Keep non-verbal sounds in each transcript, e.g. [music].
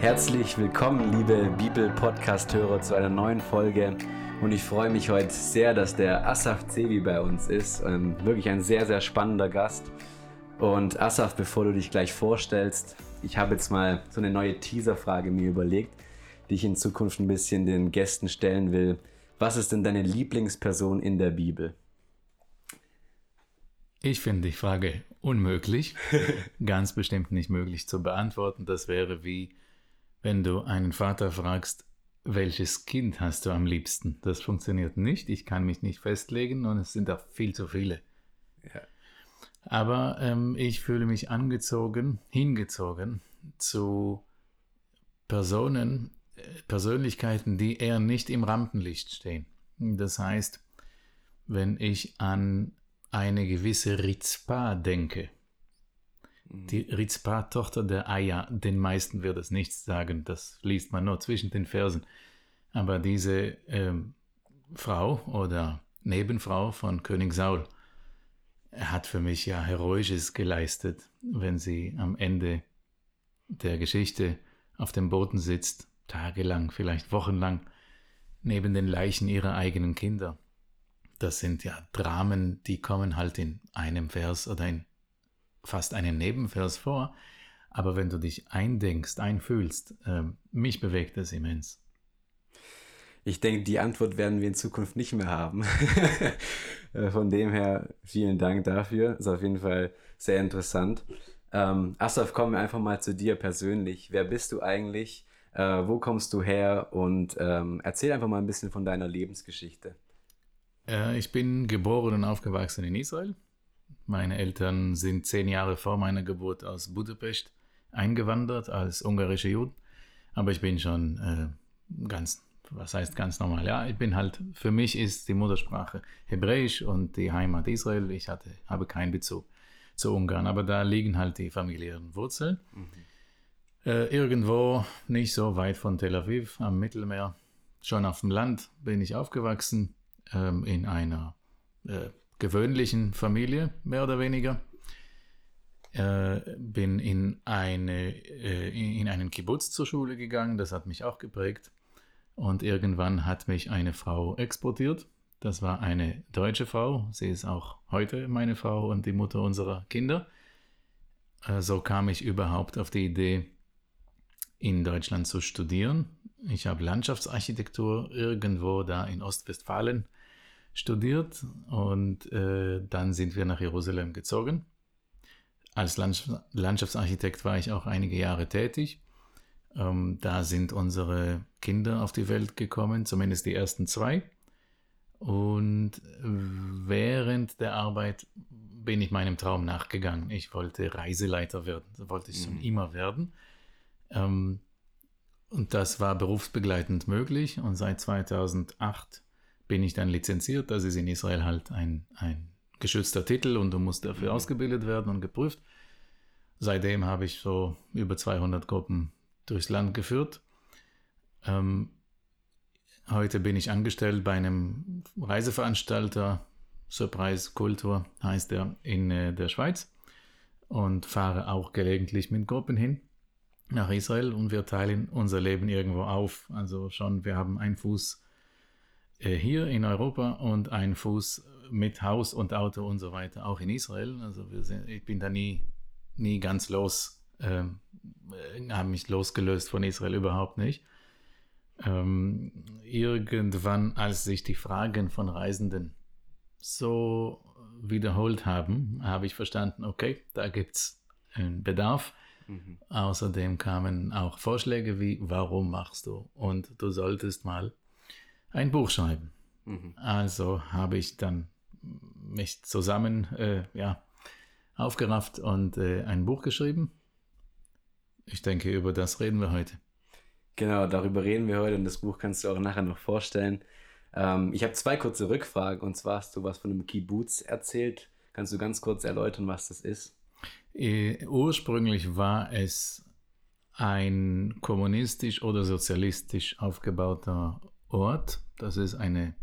Herzlich willkommen, liebe Bibel-Podcast-Hörer, zu einer neuen Folge. Und ich freue mich heute sehr, dass der Asaf Zevi bei uns ist. Ähm, wirklich ein sehr, sehr spannender Gast. Und Asaf, bevor du dich gleich vorstellst, ich habe jetzt mal so eine neue Teaser-Frage mir überlegt, die ich in Zukunft ein bisschen den Gästen stellen will. Was ist denn deine Lieblingsperson in der Bibel? Ich finde die Frage unmöglich, [laughs] ganz bestimmt nicht möglich zu beantworten. Das wäre wie, wenn du einen Vater fragst, welches Kind hast du am liebsten? Das funktioniert nicht. Ich kann mich nicht festlegen und es sind auch viel zu viele. Ja. Aber ähm, ich fühle mich angezogen, hingezogen zu Personen, äh, Persönlichkeiten, die eher nicht im Rampenlicht stehen. Das heißt, wenn ich an eine gewisse Rizpa denke. Die Rizpa-Tochter der Aya, den meisten wird es nichts sagen, das liest man nur zwischen den Versen. Aber diese ähm, Frau oder Nebenfrau von König Saul hat für mich ja Heroisches geleistet, wenn sie am Ende der Geschichte auf dem Boden sitzt, tagelang, vielleicht wochenlang, neben den Leichen ihrer eigenen Kinder das sind ja Dramen, die kommen halt in einem Vers oder in fast einem Nebenvers vor. Aber wenn du dich eindenkst, einfühlst, äh, mich bewegt das immens. Ich denke, die Antwort werden wir in Zukunft nicht mehr haben. [laughs] Äh, von dem her, vielen Dank dafür. Ist auf jeden Fall sehr interessant. Ähm, Asaf, kommen wir einfach mal zu dir persönlich. Wer bist du eigentlich? Äh, wo kommst du her? Und ähm, erzähl einfach mal ein bisschen von deiner Lebensgeschichte. Äh, ich bin geboren und aufgewachsen in Israel. Meine Eltern sind zehn Jahre vor meiner Geburt aus Budapest eingewandert als ungarische Juden. Aber ich bin schon äh, ganz, was heißt ganz normal? Ja, ich bin halt, für mich ist die Muttersprache Hebräisch und die Heimat Israel. Ich hatte, habe keinen Bezug zu Ungarn, aber da liegen halt die familiären Wurzeln. Mhm. Äh, irgendwo nicht so weit von Tel Aviv am Mittelmeer, schon auf dem Land bin ich aufgewachsen ähm, in einer äh, gewöhnlichen Familie, mehr oder weniger. Äh, bin in, eine, äh, in einen Kibbutz zur Schule gegangen, das hat mich auch geprägt. Und irgendwann hat mich eine Frau exportiert. Das war eine deutsche Frau. Sie ist auch heute meine Frau und die Mutter unserer Kinder. Äh, so kam ich überhaupt auf die Idee, in Deutschland zu studieren. Ich habe Landschaftsarchitektur irgendwo da in Ostwestfalen studiert und äh, dann sind wir nach Jerusalem gezogen. Als Landschaftsarchitekt war ich auch einige Jahre tätig. Ähm, da sind unsere Kinder auf die Welt gekommen, zumindest die ersten zwei. Und während der Arbeit bin ich meinem Traum nachgegangen. Ich wollte Reiseleiter werden. Wollte ich schon mhm. immer werden. Ähm, und das war berufsbegleitend möglich. Und seit 2008 bin ich dann lizenziert. Das ist in Israel halt ein, ein geschützter Titel und du musst dafür mhm. ausgebildet werden und geprüft. Seitdem habe ich so über 200 Gruppen durchs Land geführt. Ähm, heute bin ich angestellt bei einem Reiseveranstalter, Surprise Kultur heißt er, in äh, der Schweiz und fahre auch gelegentlich mit Gruppen hin nach Israel und wir teilen unser Leben irgendwo auf. Also schon, wir haben einen Fuß hier in Europa und ein Fuß mit Haus und Auto und so weiter auch in Israel. Also sind, ich bin da nie, nie ganz los, ähm, äh, habe mich losgelöst von Israel überhaupt nicht. Ähm, irgendwann, als sich die Fragen von Reisenden so wiederholt haben, habe ich verstanden, okay, da gibt es einen Bedarf. Mhm. Außerdem kamen auch Vorschläge wie, warum machst du? Und du solltest mal ein Buch schreiben. Mhm. Also habe ich dann mich zusammen äh, ja, aufgerafft und äh, ein Buch geschrieben. Ich denke, über das reden wir heute. Genau, darüber reden wir heute und das Buch kannst du auch nachher noch vorstellen. Ähm, ich habe zwei kurze Rückfragen und zwar hast du was von einem Kibbutz erzählt. Kannst du ganz kurz erläutern, was das ist? Äh, ursprünglich war es ein kommunistisch oder sozialistisch aufgebauter Ort. Das ist eine,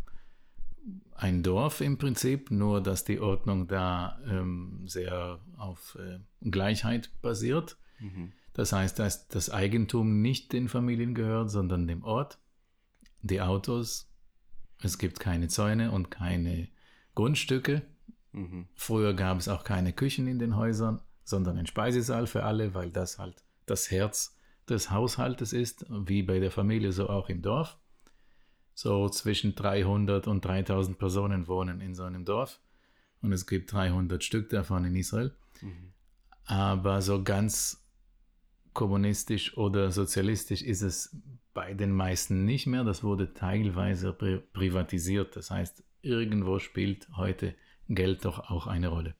ein Dorf im Prinzip, nur dass die Ordnung da ähm, sehr auf äh, Gleichheit basiert. Mhm. Das heißt, dass das Eigentum nicht den Familien gehört, sondern dem Ort, die Autos. Es gibt keine Zäune und keine Grundstücke. Mhm. Früher gab es auch keine Küchen in den Häusern, sondern ein Speisesaal für alle, weil das halt das Herz des Haushaltes ist, wie bei der Familie, so auch im Dorf. So zwischen 300 und 3000 Personen wohnen in so einem Dorf und es gibt 300 Stück davon in Israel. Mhm. Aber so ganz kommunistisch oder sozialistisch ist es bei den meisten nicht mehr. Das wurde teilweise pri privatisiert. Das heißt, irgendwo spielt heute Geld doch auch eine Rolle.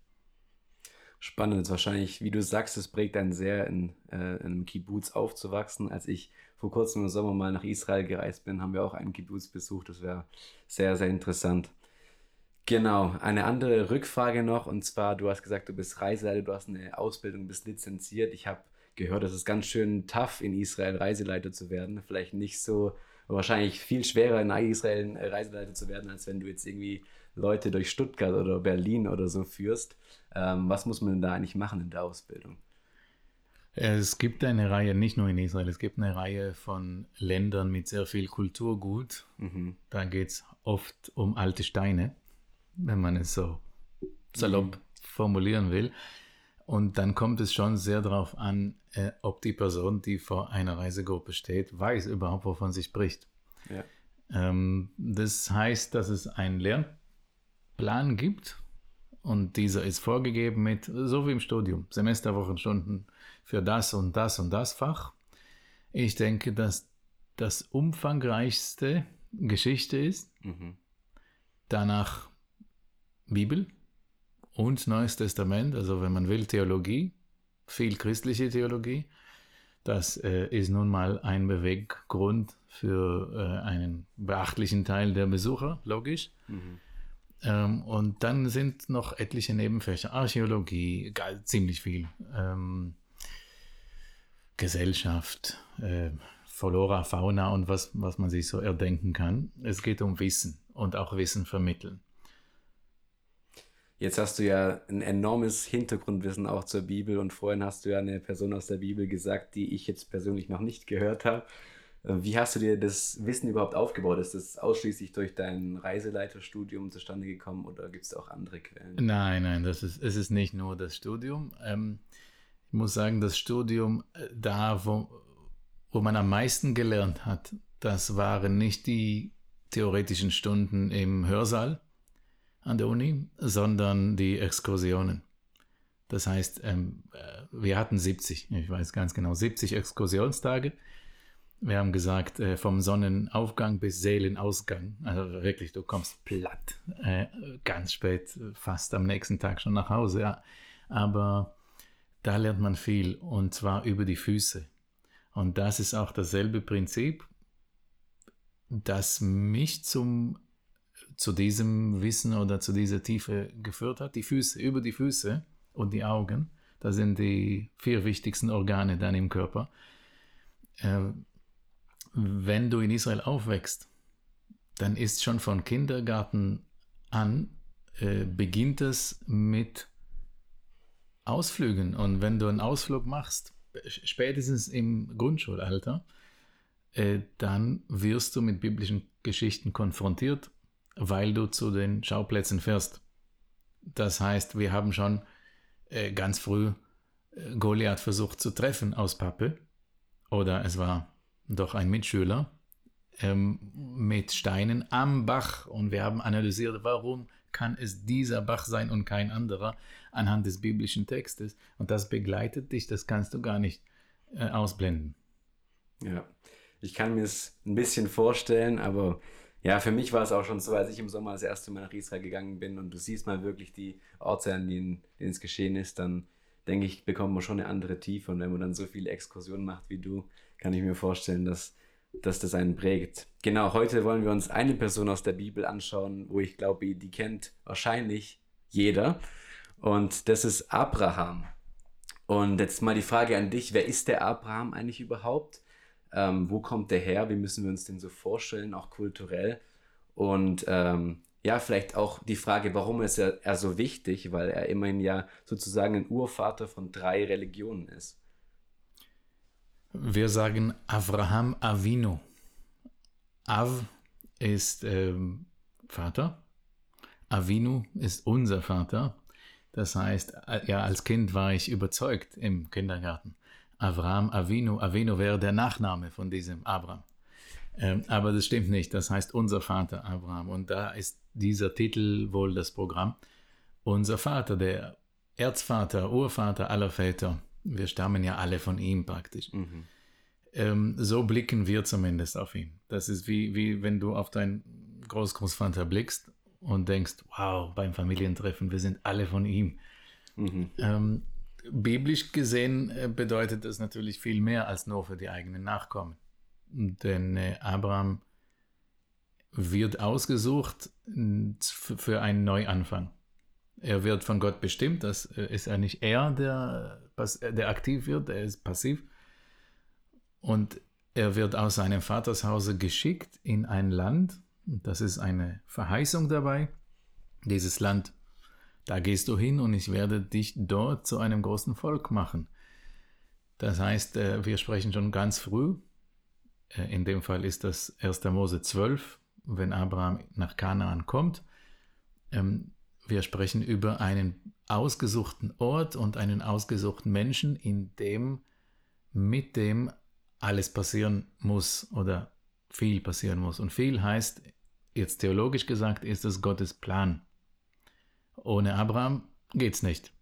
Spannend, wahrscheinlich, wie du sagst, es prägt einen sehr, in, äh, in einem Kibbutz aufzuwachsen. Als ich vor kurzem im Sommer mal nach Israel gereist bin, haben wir auch einen Kibbutz besucht. Das wäre sehr, sehr interessant. Genau, eine andere Rückfrage noch, und zwar, du hast gesagt, du bist Reiseleiter, du hast eine Ausbildung, bist lizenziert. Ich habe gehört, es ist ganz schön tough, in Israel Reiseleiter zu werden. Vielleicht nicht so, wahrscheinlich viel schwerer in Israel äh, Reiseleiter zu werden, als wenn du jetzt irgendwie Leute durch Stuttgart oder Berlin oder so führst. Ähm, was muss man denn da eigentlich machen in der Ausbildung? Es gibt eine Reihe, nicht nur in Israel, es gibt eine Reihe von Ländern mit sehr viel Kulturgut. Mhm. Da geht es oft um alte Steine wenn man es so salopp mhm. formulieren will. Und dann kommt es schon sehr darauf an, äh, ob die Person, die vor einer Reisegruppe steht, weiß überhaupt, wovon sie spricht. Ja. Ähm, das heißt, dass es einen Lernplan gibt und dieser ist vorgegeben mit, so wie im Studium, Semesterwochenstunden für das und das und das Fach. Ich denke, dass das umfangreichste Geschichte ist. Mhm. Danach Bibel und Neues Testament, also wenn man will, Theologie, viel christliche Theologie. Das äh, ist nun mal ein Beweggrund für äh, einen beachtlichen Teil der Besucher, logisch. Mhm. Ähm, und dann sind noch etliche Nebenfächer, Archäologie, ziemlich viel, ähm, Gesellschaft, äh, Flora, Fauna und was, was man sich so erdenken kann. Es geht um Wissen und auch Wissen vermitteln. Jetzt hast du ja ein enormes Hintergrundwissen auch zur Bibel und vorhin hast du ja eine Person aus der Bibel gesagt, die ich jetzt persönlich noch nicht gehört habe. Äh, wie hast du dir das Wissen überhaupt aufgebaut? Ist das ausschließlich durch dein Reiseleiterstudium zustande gekommen oder gibt es auch andere Quellen? Nein, nein, das ist, es ist nicht nur das Studium. Ähm, ich muss sagen, das Studium, äh, da wo, wo man am meisten gelernt hat, das waren nicht die theoretischen Stunden im Hörsaal, an der Uni, sondern die Exkursionen. Das heißt, ähm, äh, wir hatten 70, ich weiß ganz genau, 70 Exkursionstage. Wir haben gesagt, äh, vom Sonnenaufgang bis Seelenausgang. Also wirklich, du kommst platt, äh, ganz spät, fast am nächsten Tag schon nach Hause. Ja. Aber da lernt man viel und zwar über die Füße. Und das ist auch dasselbe Prinzip, das mich zum zu diesem Wissen oder zu dieser Tiefe geführt hat. Die Füße, über die Füße und die Augen, das sind die vier wichtigsten Organe dann im Körper. Wenn du in Israel aufwächst, dann ist schon von Kindergarten an, äh, beginnt es mit Ausflügen. Und wenn du einen Ausflug machst, spätestens im Grundschulalter, äh, dann wirst du mit biblischen Geschichten konfrontiert weil du zu den Schauplätzen fährst. Das heißt, wir haben schon äh, ganz früh äh, Goliath versucht zu treffen aus Pappe. Oder es war doch ein Mitschüler ähm, mit Steinen am Bach. Und wir haben analysiert, warum kann es dieser Bach sein und kein anderer anhand des biblischen Textes. Und das begleitet dich, das kannst du gar nicht äh, ausblenden. Ja, ich kann mir es ein bisschen vorstellen, aber ja, für mich war es auch schon so, als ich im Sommer das erste Mal nach Israel gegangen bin und du siehst mal wirklich die denen, denen es geschehen ist, dann denke ich, bekommt man schon eine andere Tiefe. Und wenn man dann so viele Exkursionen macht wie du, kann ich mir vorstellen, dass, dass das einen prägt. Genau, heute wollen wir uns eine Person aus der Bibel anschauen, wo ich glaube, die kennt wahrscheinlich jeder. Und das ist Abraham. Und jetzt mal die Frage an dich, wer ist der Abraham eigentlich überhaupt? Ähm, wo kommt der her? Wie müssen wir uns den so vorstellen, auch kulturell? Und ähm, ja, vielleicht auch die Frage, warum ist er, er so wichtig? Weil er immerhin ja sozusagen ein Urvater von drei Religionen ist. Wir sagen Avraham Avinu. Av ist ähm, Vater. Avinu ist unser Vater. Das heißt, äh, ja, als Kind war ich überzeugt im Kindergarten. Avraham Avinu. Avinu wäre der Nachname von diesem Abraham. Ähm, aber das stimmt nicht. Das heißt unser Vater Abraham. Und da ist dieser Titel wohl das Programm. Unser Vater, der Erzvater, Urvater aller Väter. Wir stammen ja alle von ihm praktisch. Mhm. Ähm, so blicken wir zumindest auf ihn. Das ist wie, wie wenn du auf deinen Großgroßvater blickst und denkst, wow, beim Familientreffen, wir sind alle von ihm. Mhm. Ähm, biblisch gesehen äh, bedeutet das natürlich viel mehr als nur für die eigenen Nachkommen. Denn äh, Abraham wird ausgesucht für einen Neuanfang. Er wird von Gott bestimmt, das äh, ist ja nicht er, der, der aktiv wird, er ist passiv. Und er wird aus seinem Vatershause geschickt in ein Land, das ist eine Verheißung dabei. Dieses Land, da gehst du hin und ich werde dich dort zu einem großen Volk machen. Das heißt, äh, wir sprechen schon ganz früh, äh, in dem Fall ist das 1. Mose 12, wenn Abraham nach Kanaan kommt. Ähm, wir sprechen über einen ausgesuchten Ort und einen ausgesuchten Menschen, in dem mit dem alles passieren muss oder viel passieren muss. Und viel heißt jetzt theologisch gesagt, ist es Gottes Plan. Ohne Abraham geht's nicht.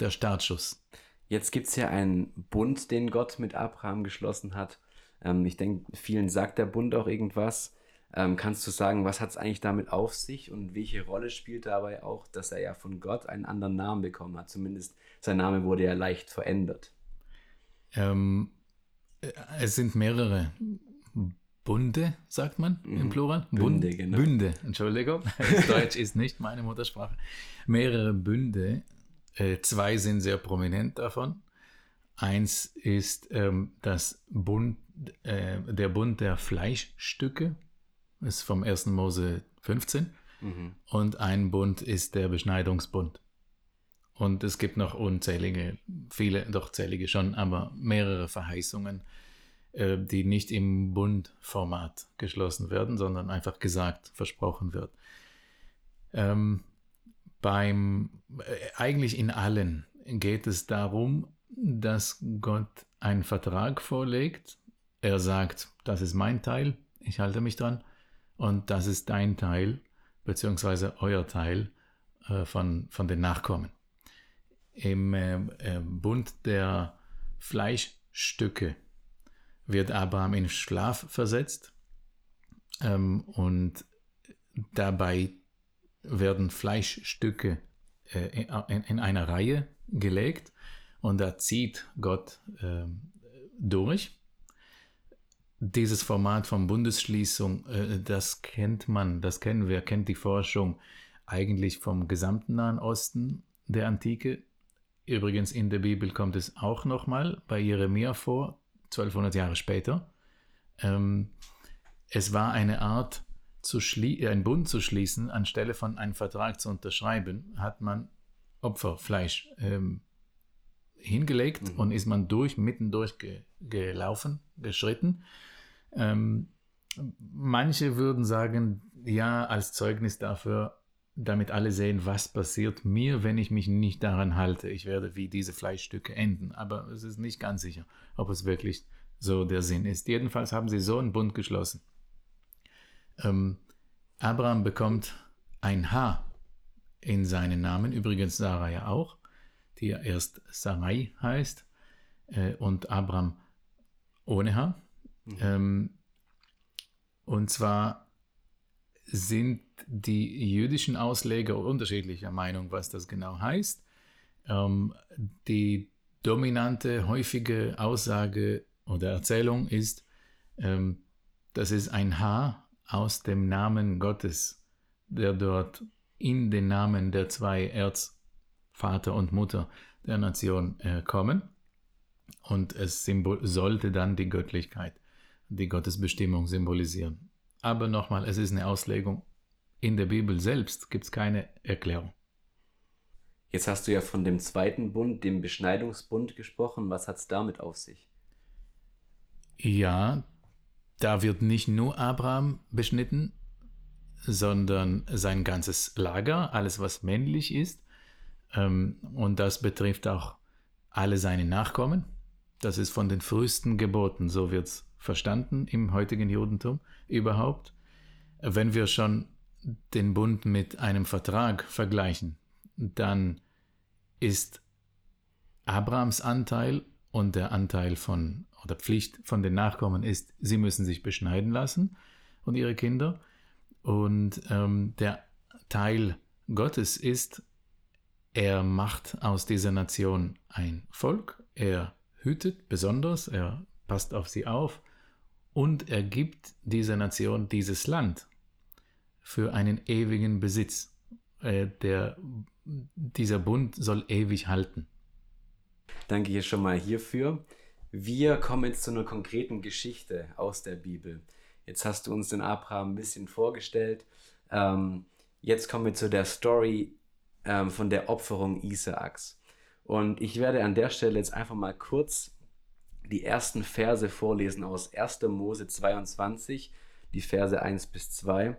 Der Startschuss. Jetzt gibt es ja einen Bund, den Gott mit Abraham geschlossen hat. Ähm, ich denke, vielen sagt der Bund auch irgendwas. Ähm, kannst du sagen, was hat es eigentlich damit auf sich und welche Rolle spielt dabei auch, dass er ja von Gott einen anderen Namen bekommen hat? Zumindest sein Name wurde ja leicht verändert. Ähm, es sind mehrere Bunde, sagt man im mhm. Plural? Bünde, Bund, genau. Bünde, Entschuldigung. [laughs] [laughs] Deutsch ist nicht meine Muttersprache. Mehrere Bünde. Äh, zwei sind sehr prominent davon. Eins ist ähm, das Bund, äh, der Bund der Fleischstücke, ist vom 1. Mose 15. Mhm. Und ein Bund ist der Beschneidungsbund. Und es gibt noch unzählige, viele, doch zählige schon, aber mehrere Verheißungen äh, die nicht im Bundformat geschlossen werden, sondern einfach gesagt, versprochen wird. Ähm, beim, äh, eigentlich in allen geht es darum, dass Gott einen Vertrag vorlegt. Er sagt, das ist mein Teil, ich halte mich dran, und das ist dein Teil, beziehungsweise euer Teil äh, von, von den Nachkommen. Im äh, äh Bund der Fleischstücke wird Abraham in Schlaf versetzt ähm, und dabei werden Fleischstücke äh, in, in, einer Reihe gelegt und da zieht Gott äh, durch. Dieses Format von Bundesschließung, äh, das kennt man, das kennen wir, kennt die Forschung eigentlich vom gesamten Nahen Osten der Antike. Übrigens in der Bibel kommt es auch nochmal bei Jeremia vor, 1200 Jahre später. Ähm, es war eine Art, zu äh, einen Bund zu schließen, anstelle von einem Vertrag zu unterschreiben, hat man Opferfleisch ähm, hingelegt mhm. und ist man durch, mitten durch ge, gelaufen, geschritten. Ähm, manche würden sagen, ja, als Zeugnis dafür, damit alle sehen, was passiert mir, wenn ich mich nicht daran halte. Ich werde wie diese Fleischstücke enden. Aber es ist nicht ganz sicher, ob es wirklich so der Sinn ist. Jedenfalls haben sie so einen Bund geschlossen. Ähm, Abraham bekommt ein H in seinen Namen, übrigens Sarah ja auch, die ja erst Sarai heißt äh, und Abraham ohne H. Mhm. Ähm, und zwar sind die jüdischen Ausleger unterschiedlicher Meinung, was das genau heißt. Ähm, die dominante, häufige Aussage oder Erzählung ist, ähm, das ist ein H aus dem Namen Gottes, der dort in den Namen der zwei Erzvater und Mutter der Nation äh, kommen. Und es sollte dann die Göttlichkeit, die Gottesbestimmung symbolisieren. Aber nochmal, es ist eine Auslegung. In der Bibel selbst gibt es keine Erklärung. Jetzt hast du ja von dem zweiten Bund, dem Beschneidungsbund gesprochen. Was hat es damit auf sich? Ja, da wird nicht nur Abraham beschnitten, sondern sein ganzes Lager, alles was männlich ist. Ähm, und das betrifft auch alle seine Nachkommen. Das ist von den frühesten Geboten, so wird es verstanden im heutigen Judentum überhaupt. Wenn wir schon den Bund mit einem Vertrag vergleichen, dann ist Abrahams Anteil und der Anteil von oder Pflicht von den Nachkommen ist, sie müssen sich beschneiden lassen und ihre Kinder. Und ähm, der Teil Gottes ist, er macht aus dieser Nation ein Volk, er hütet besonders, er passt auf sie auf und er gibt dieser Nation dieses Land für einen ewigen Besitz. Äh, der, dieser Bund soll ewig halten. Danke hier schon mal hierfür. Wir kommen jetzt zu einer konkreten Geschichte aus der Bibel. Jetzt hast du uns den Abraham ein bisschen vorgestellt. Ähm, jetzt kommen wir zu der Story ähm, von der Opferung Isaaks. Und ich werde an der Stelle jetzt einfach mal kurz die ersten Verse vorlesen aus 1. Mose 22, die Verse 1 bis 2.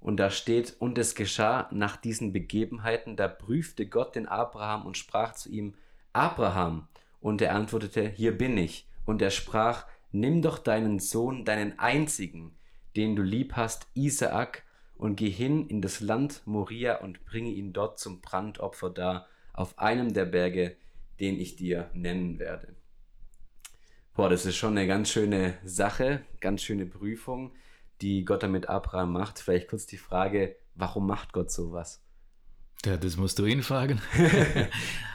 Und da steht, und es geschah nach diesen Begebenheiten, da prüfte Gott den Abraham und sprach zu ihm, Abraham, und er antwortete, Hier bin ich. Und er sprach, Nimm doch deinen Sohn, deinen einzigen, den du lieb hast, Isaak, und geh hin in das Land Moria und bringe ihn dort zum Brandopfer dar, auf einem der Berge, den ich dir nennen werde. Boah, das ist schon eine ganz schöne Sache, ganz schöne Prüfung, die Gott damit Abraham macht. Vielleicht kurz die Frage, warum macht Gott sowas? Ja, das musst du ihn fragen. [laughs]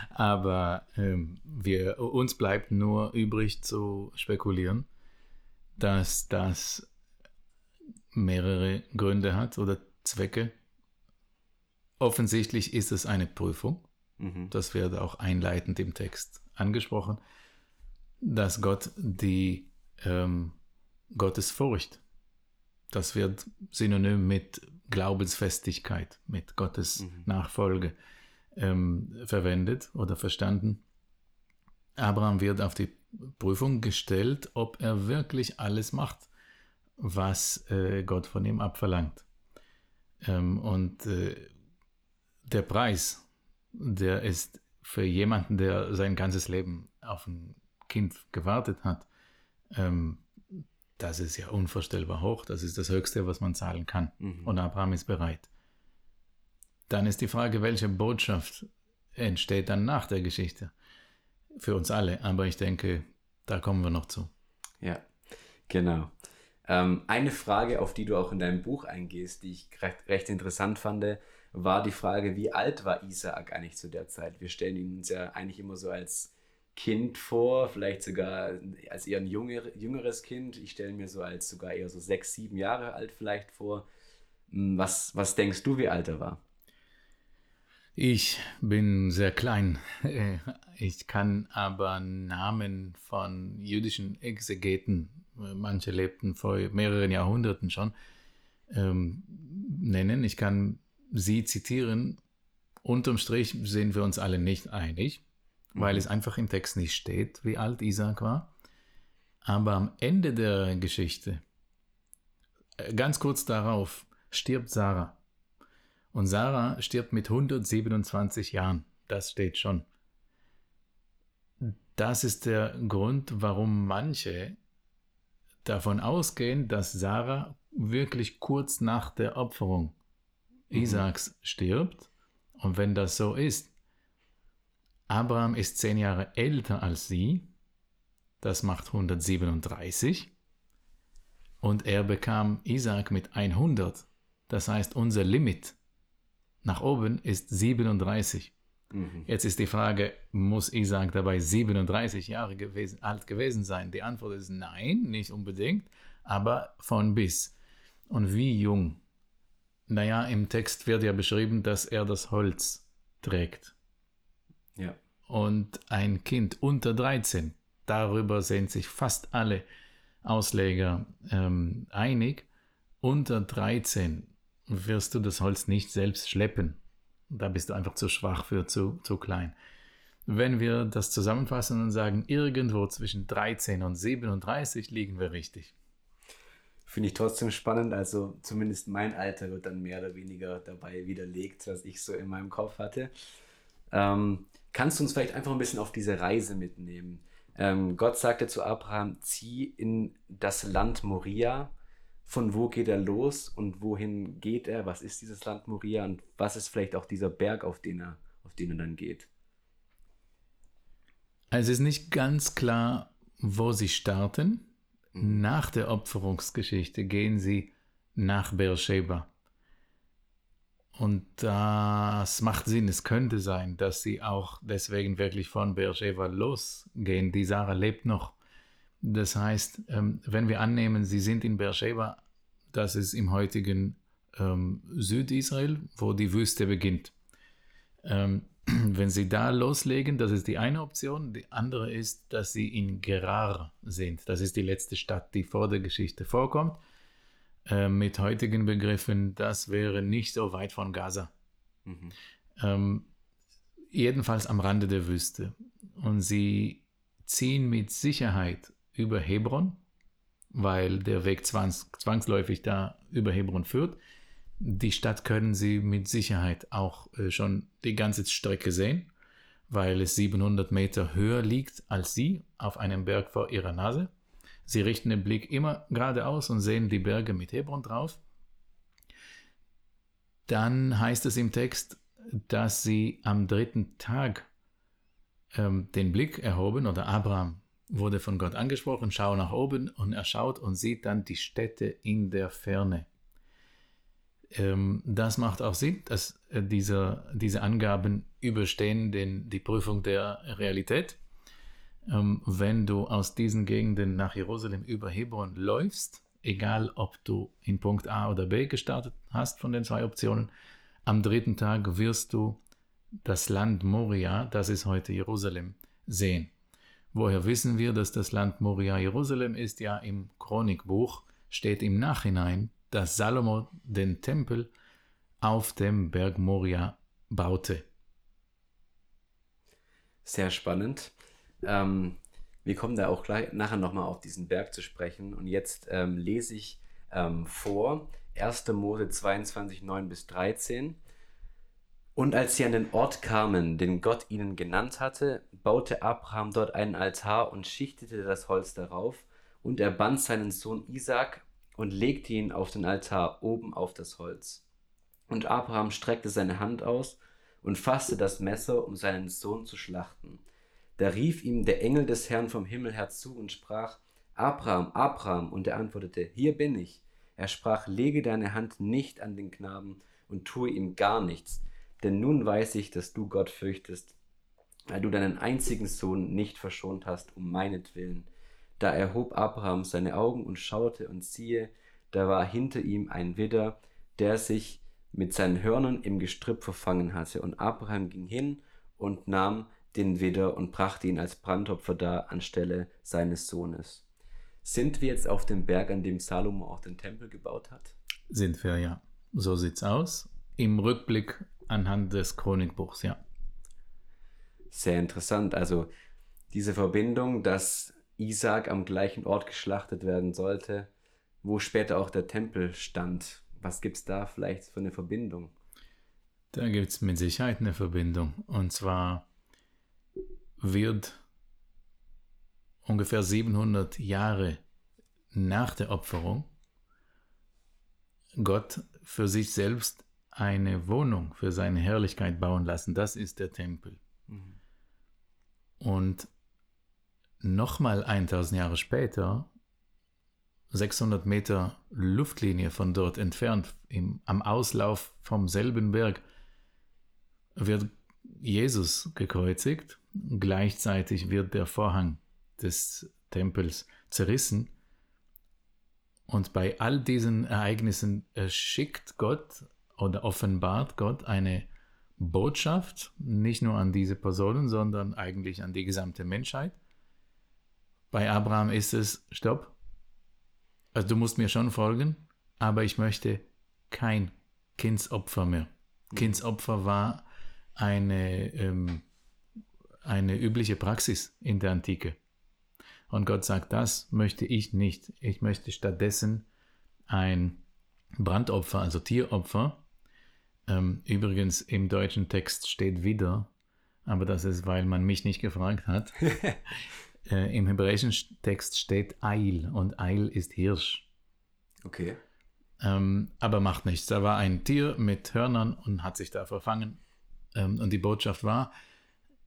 Aber ähm, wir, uns bleibt nur übrig zu spekulieren, dass das mehrere Gründe hat oder Zwecke. Offensichtlich ist es eine Prüfung. Mhm. Das wird auch einleitend im Text angesprochen, dass Gott die ähm, Gottesfurcht, das wird synonym mit Glaubensfestigkeit, mit Gottes mhm. Nachfolge ähm, verwendet oder verstanden. Abraham wird auf die Prüfung gestellt, ob er wirklich alles macht, was äh, Gott von ihm abverlangt. Ähm, und äh, der Preis, der ist für jemanden, der sein ganzes Leben auf ein Kind gewartet hat, ähm, das ist ja unvorstellbar hoch. Das ist das Höchste, was man zahlen kann. Mhm. Und Abraham ist bereit. Dann ist die Frage, welche Botschaft entsteht dann nach der Geschichte? Für uns alle, aber ich denke, da kommen wir noch zu. Ja, genau. Ähm, eine Frage, auf die du auch in deinem Buch eingehst, die ich recht, recht interessant fand, war die Frage, wie alt war Isaak eigentlich zu der Zeit? Wir stellen ihn uns ja eigentlich immer so als Kind vor, vielleicht sogar als eher ein jünger, jüngeres Kind. Ich stelle mir so als sogar eher so sechs, sieben Jahre alt vielleicht vor. Hm, was, was denkst du, wie alt er war? Ich bin sehr klein. [laughs] Ich kann aber Namen von jüdischen Exegeten, manche lebten vor mehreren Jahrhunderten schon, ähm, nennen. Ich kann sie zitieren. Unterm Strich sind wir uns alle nicht einig, weil mhm. es einfach im Text nicht steht, wie alt Isaac war. Aber am Ende der Geschichte, äh, ganz kurz darauf, stirbt Sarah. Und Sarah stirbt mit 127 Jahren. Das steht schon. Das ist der Grund, warum manche davon ausgehen, dass Sarah wirklich kurz nach der Opferung mhm. Isaaks stirbt. Und wenn das so ist, Abraham ist zehn Jahre älter als sie, das macht 137, und er bekam Isaak mit 100. Das heißt, unser Limit nach oben ist 37. Mhm. Jetzt ist die Frage, muss Isaac dabei 37 Jahre gewesen, alt gewesen sein? Die Antwort ist nein, nicht unbedingt, aber von bis. Und wie jung? Naja, im Text wird ja beschrieben, dass er das Holz trägt. Ja. Und ein Kind unter 13, darüber sind sich fast alle Ausleger ähm, einig, unter 13 wirst du das Holz nicht selbst schleppen. Da bist du einfach zu schwach für, zu, zu klein. wenn wir das zusammenfassen und sagen, irgendwo zwischen 13 und 37 liegen wir richtig. Finde ich trotzdem spannend. Also zumindest mein Alter wird dann mehr oder weniger dabei widerlegt, was ich so in meinem Kopf hatte. Ähm, kannst du uns vielleicht einfach ein bisschen auf diese Reise mitnehmen? Ähm, Gott sagte zu Abraham, zieh in das Land Moria. Von wo geht er los und wohin geht er? Was ist dieses Land Moria und was ist vielleicht auch dieser Berg, auf den er, auf den er dann geht? Also es ist nicht ganz klar, wo sie starten. Mhm. Nach der Opferungsgeschichte gehen sie nach Beersheba. Und das macht Sinn. Es könnte sein, dass sie auch deswegen wirklich von Beersheba losgehen. Die Sarah lebt noch. Das heißt, ähm, wenn wir annehmen, sie sind in Beersheba, das ist im heutigen ähm, Südisrael, wo die Wüste beginnt. Ähm, [clears throat] wenn sie da loslegen, das ist die eine Option. Die andere ist, dass sie in Gerar sind. Das ist die letzte Stadt, die vor der Geschichte vorkommt. Äh, mit heutigen Begriffen, das wäre nicht so weit von Gaza. Mhm. Ähm, jedenfalls am Rande der Wüste. Und sie ziehen mit Sicherheit über Hebron, weil der Weg zwangs zwangsläufig da über Hebron führt. Die Stadt können Sie mit Sicherheit auch äh, schon die ganze Strecke sehen, weil es 700 Meter höher liegt als Sie auf einem Berg vor Ihrer Nase. Sie richten den Blick immer geradeaus und sehen die Berge mit Hebron drauf. Dann heißt es im Text, dass sie am dritten Tag ähm, den Blick erhoben oder Abraham wurde von Gott angesprochen, schau nach oben und er schaut und sieht dann die Städte in der Ferne. Ähm, das macht auch Sinn, dass äh, diese, diese Angaben überstehen den, die Prüfung der Realität ähm, wenn du aus diesen Gegenden nach Jerusalem über Hebron läufst, egal ob du in Punkt A oder B gestartet hast von den zwei Optionen, am dritten Tag wirst du das Land Moria, das ist heute Jerusalem, sehen. Woher wissen wir, dass das Land Moria Jerusalem ist? Ja, im Chronikbuch steht im Nachhinein, dass Salomo den Tempel auf dem Berg Moria baute. Sehr spannend. Ähm, wir kommen da auch gleich nachher nochmal auf diesen Berg zu sprechen. Und jetzt ähm, lese ich ähm, vor 1. Mose 22, 9 bis 13. Und als sie an den Ort kamen, den Gott ihnen genannt hatte, baute Abraham dort einen Altar und schichtete das Holz darauf. Und er band seinen Sohn Isaac und legte ihn auf den Altar oben auf das Holz. Und Abraham streckte seine Hand aus und fasste das Messer, um seinen Sohn zu schlachten. Da rief ihm der Engel des Herrn vom Himmel her zu und sprach, Abraham, Abraham, und er antwortete, Hier bin ich. Er sprach, Lege deine Hand nicht an den Knaben und tue ihm gar nichts, denn nun weiß ich, dass du Gott fürchtest, weil du deinen einzigen Sohn nicht verschont hast, um meinetwillen. Da erhob Abraham seine Augen und schaute, und siehe, da war hinter ihm ein Widder, der sich mit seinen Hörnern im Gestrüpp verfangen hatte. Und Abraham ging hin und nahm den Widder und brachte ihn als Brandopfer dar anstelle seines Sohnes. Sind wir jetzt auf dem Berg, an dem Salomo auch den Tempel gebaut hat? Sind wir, ja. So sieht's aus. Im Rückblick anhand des Chronikbuchs, ja. Sehr interessant. Also diese Verbindung, dass Isaac am gleichen Ort geschlachtet werden sollte, wo später auch der Tempel stand. Was gibt es da vielleicht für eine Verbindung? Da gibt es mit Sicherheit eine Verbindung. Und zwar wird ungefähr 700 Jahre nach der Opferung Gott für sich selbst eine Wohnung für seine Herrlichkeit bauen lassen. Das ist der Tempel. Mhm. Und nochmal 1000 Jahre später, 600 Meter Luftlinie von dort entfernt, im, am Auslauf vom selben Berg, wird Jesus gekreuzigt Gleichzeitig wird der Vorhang des Tempels zerrissen. Und bei all diesen Ereignissen schickt Gott oder offenbart Gott eine Botschaft, nicht nur an diese Personen, sondern eigentlich an die gesamte Menschheit. Bei Abraham ist es, stopp, also du musst mir schon folgen, aber ich möchte kein Kindsopfer mehr. Kindsopfer war eine ähm, eine übliche Praxis in der Antike. Und Gott sagt, das möchte ich nicht. Ich möchte stattdessen ein Brandopfer, also Tieropfer. Ähm, übrigens im deutschen Text steht wieder, aber das ist, weil man mich nicht gefragt hat. [laughs] äh, Im hebräischen Text steht Eil und Eil ist Hirsch. Okay. Ähm, aber macht nichts. Da war ein Tier mit Hörnern und hat sich da verfangen. Ähm, und die Botschaft war,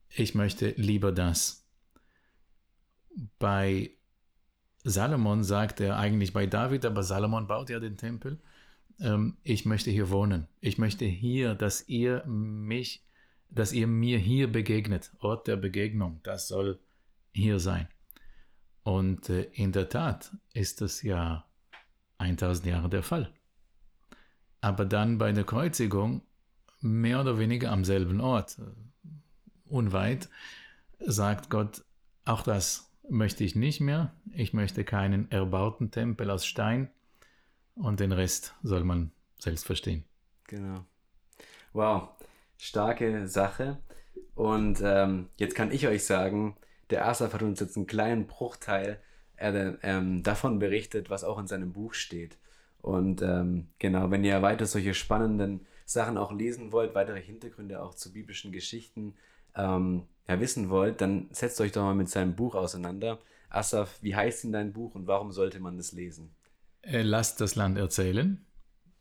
ich möchte lieber das. Bei Salomon sagt er eigentlich bei David, aber Salomon baut ja den Tempel. Ähm, ich möchte hier wohnen. Ich möchte hier, dass ihr mich, dass ihr mir hier begegnet. Ort der Begegnung. Das soll hier sein. Und äh, in der Tat ist das ja 1000 Jahre der Fall. Aber dann bei der Kreuzigung mehr oder weniger am selben Ort, äh, unweit, sagt Gott, auch das möchte ich nicht mehr. Ich möchte keinen erbauten Tempel aus Stein und den Rest soll man selbst verstehen. Genau. Wow, starke Sache. Und ähm, jetzt kann ich euch sagen, der Asaf hat uns jetzt einen kleinen Bruchteil er, ähm, davon berichtet, was auch in seinem Buch steht. Und ähm, genau, wenn ihr weiter solche spannenden Sachen auch lesen wollt, weitere Hintergründe auch zu biblischen Geschichten ähm, ja, wissen wollt, dann setzt euch doch mal mit seinem Buch auseinander. Asaf, wie heißt denn dein Buch und warum sollte man das lesen? Äh, Lasst das Land erzählen.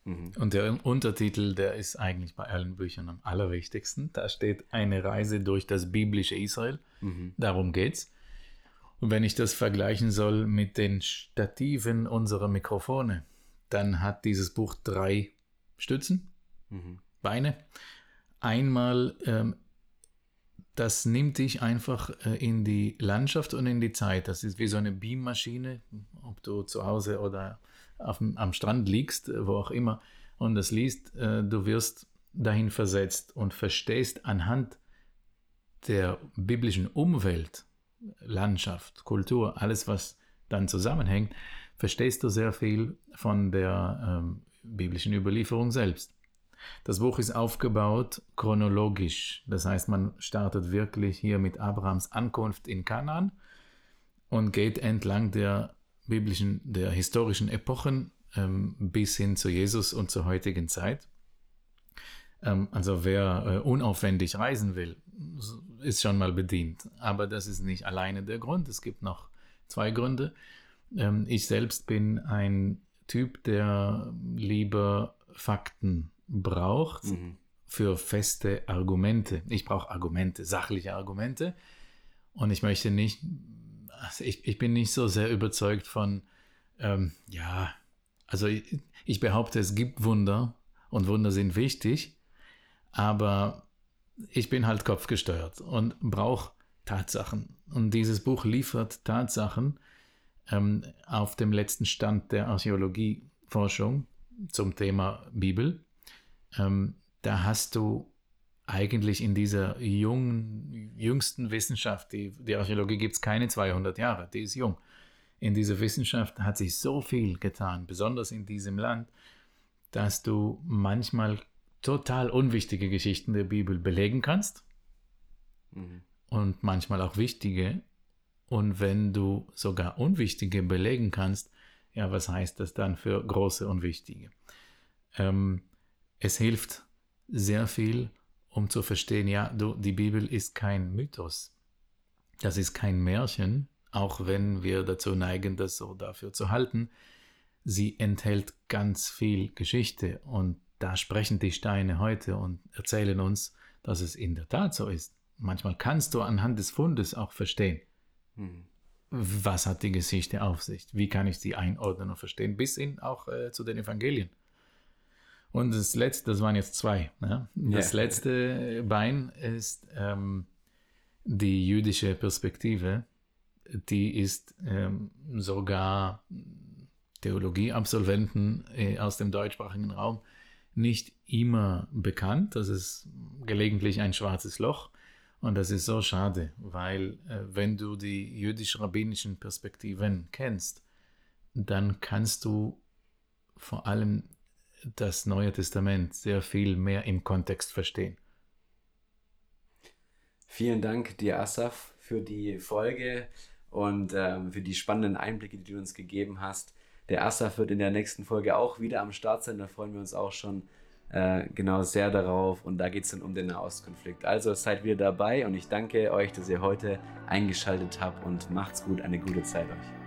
Mhm. Und der Untertitel, der ist eigentlich bei allen Büchern am allerwichtigsten. Da steht eine Reise durch das biblische Israel. Mhm. Darum geht's. Und wenn ich das vergleichen soll mit den Stativen unserer Mikrofone, dann hat dieses Buch drei Stützen, mhm. Beine. Einmal, ähm, das nimmt dich einfach äh, in die Landschaft und in die Zeit. Das ist wie so eine Beammaschine, ob du zu Hause oder auf, am Strand liegst, wo auch immer, und das liest, äh, du wirst dahin versetzt und verstehst anhand der biblischen Umwelt, Landschaft, Kultur, alles, was dann zusammenhängt, verstehst du sehr viel von der ähm, biblischen Überlieferung selbst. Das Buch ist aufgebaut chronologisch, das heißt, man startet wirklich hier mit Abrahams Ankunft in Kanaan und geht entlang der biblischen, der historischen Epochen ähm, bis hin zu Jesus und zur heutigen Zeit. Ähm, also wer äh, unaufwendig reisen will, ist schon mal bedient. Aber das ist nicht alleine der Grund. Es gibt noch zwei Gründe. Ähm, ich selbst bin ein Typ, der lieber Fakten braucht mhm. für feste Argumente. Ich brauche Argumente, sachliche Argumente. Und ich möchte nicht, also ich, ich bin nicht so sehr überzeugt von, ähm, ja, also ich, ich behaupte, es gibt Wunder und Wunder sind wichtig, aber ich bin halt kopfgesteuert und brauche Tatsachen. Und dieses Buch liefert Tatsachen ähm, auf dem letzten Stand der Archäologieforschung zum Thema Bibel. Ähm, da hast du eigentlich in dieser jungen, jüngsten Wissenschaft, die, die Archäologie gibt es keine 200 Jahre, die ist jung. In dieser Wissenschaft hat sich so viel getan, besonders in diesem Land, dass du manchmal total unwichtige Geschichten der Bibel belegen kannst mhm. und manchmal auch wichtige. Und wenn du sogar unwichtige belegen kannst, ja, was heißt das dann für große und wichtige? Ähm, es hilft sehr viel, um zu verstehen, ja, du, die Bibel ist kein Mythos. Das ist kein Märchen, auch wenn wir dazu neigen, das so dafür zu halten. Sie enthält ganz viel Geschichte und da sprechen die Steine heute und erzählen uns, dass es in der Tat so ist. Manchmal kannst du anhand des Fundes auch verstehen, hm. was hat die Geschichte auf sich, wie kann ich sie einordnen und verstehen, bis hin auch äh, zu den Evangelien. Und das letzte, das waren jetzt zwei. Ne? Das yeah. letzte Bein ist ähm, die jüdische Perspektive. Die ist ähm, sogar Theologieabsolventen äh, aus dem deutschsprachigen Raum nicht immer bekannt. Das ist gelegentlich ein schwarzes Loch. Und das ist so schade, weil äh, wenn du die jüdisch-rabbinischen Perspektiven kennst, dann kannst du vor allem das Neue Testament sehr viel mehr im Kontext verstehen. Vielen Dank dir, Asaf, für die Folge und ähm, für die spannenden Einblicke, die du uns gegeben hast. Der Asaf wird in der nächsten Folge auch wieder am Start sein, da freuen wir uns auch schon äh, genau sehr darauf und da geht es dann um den Nahostkonflikt. Also seid wieder dabei und ich danke euch, dass ihr heute eingeschaltet habt und macht's gut, eine gute Zeit euch.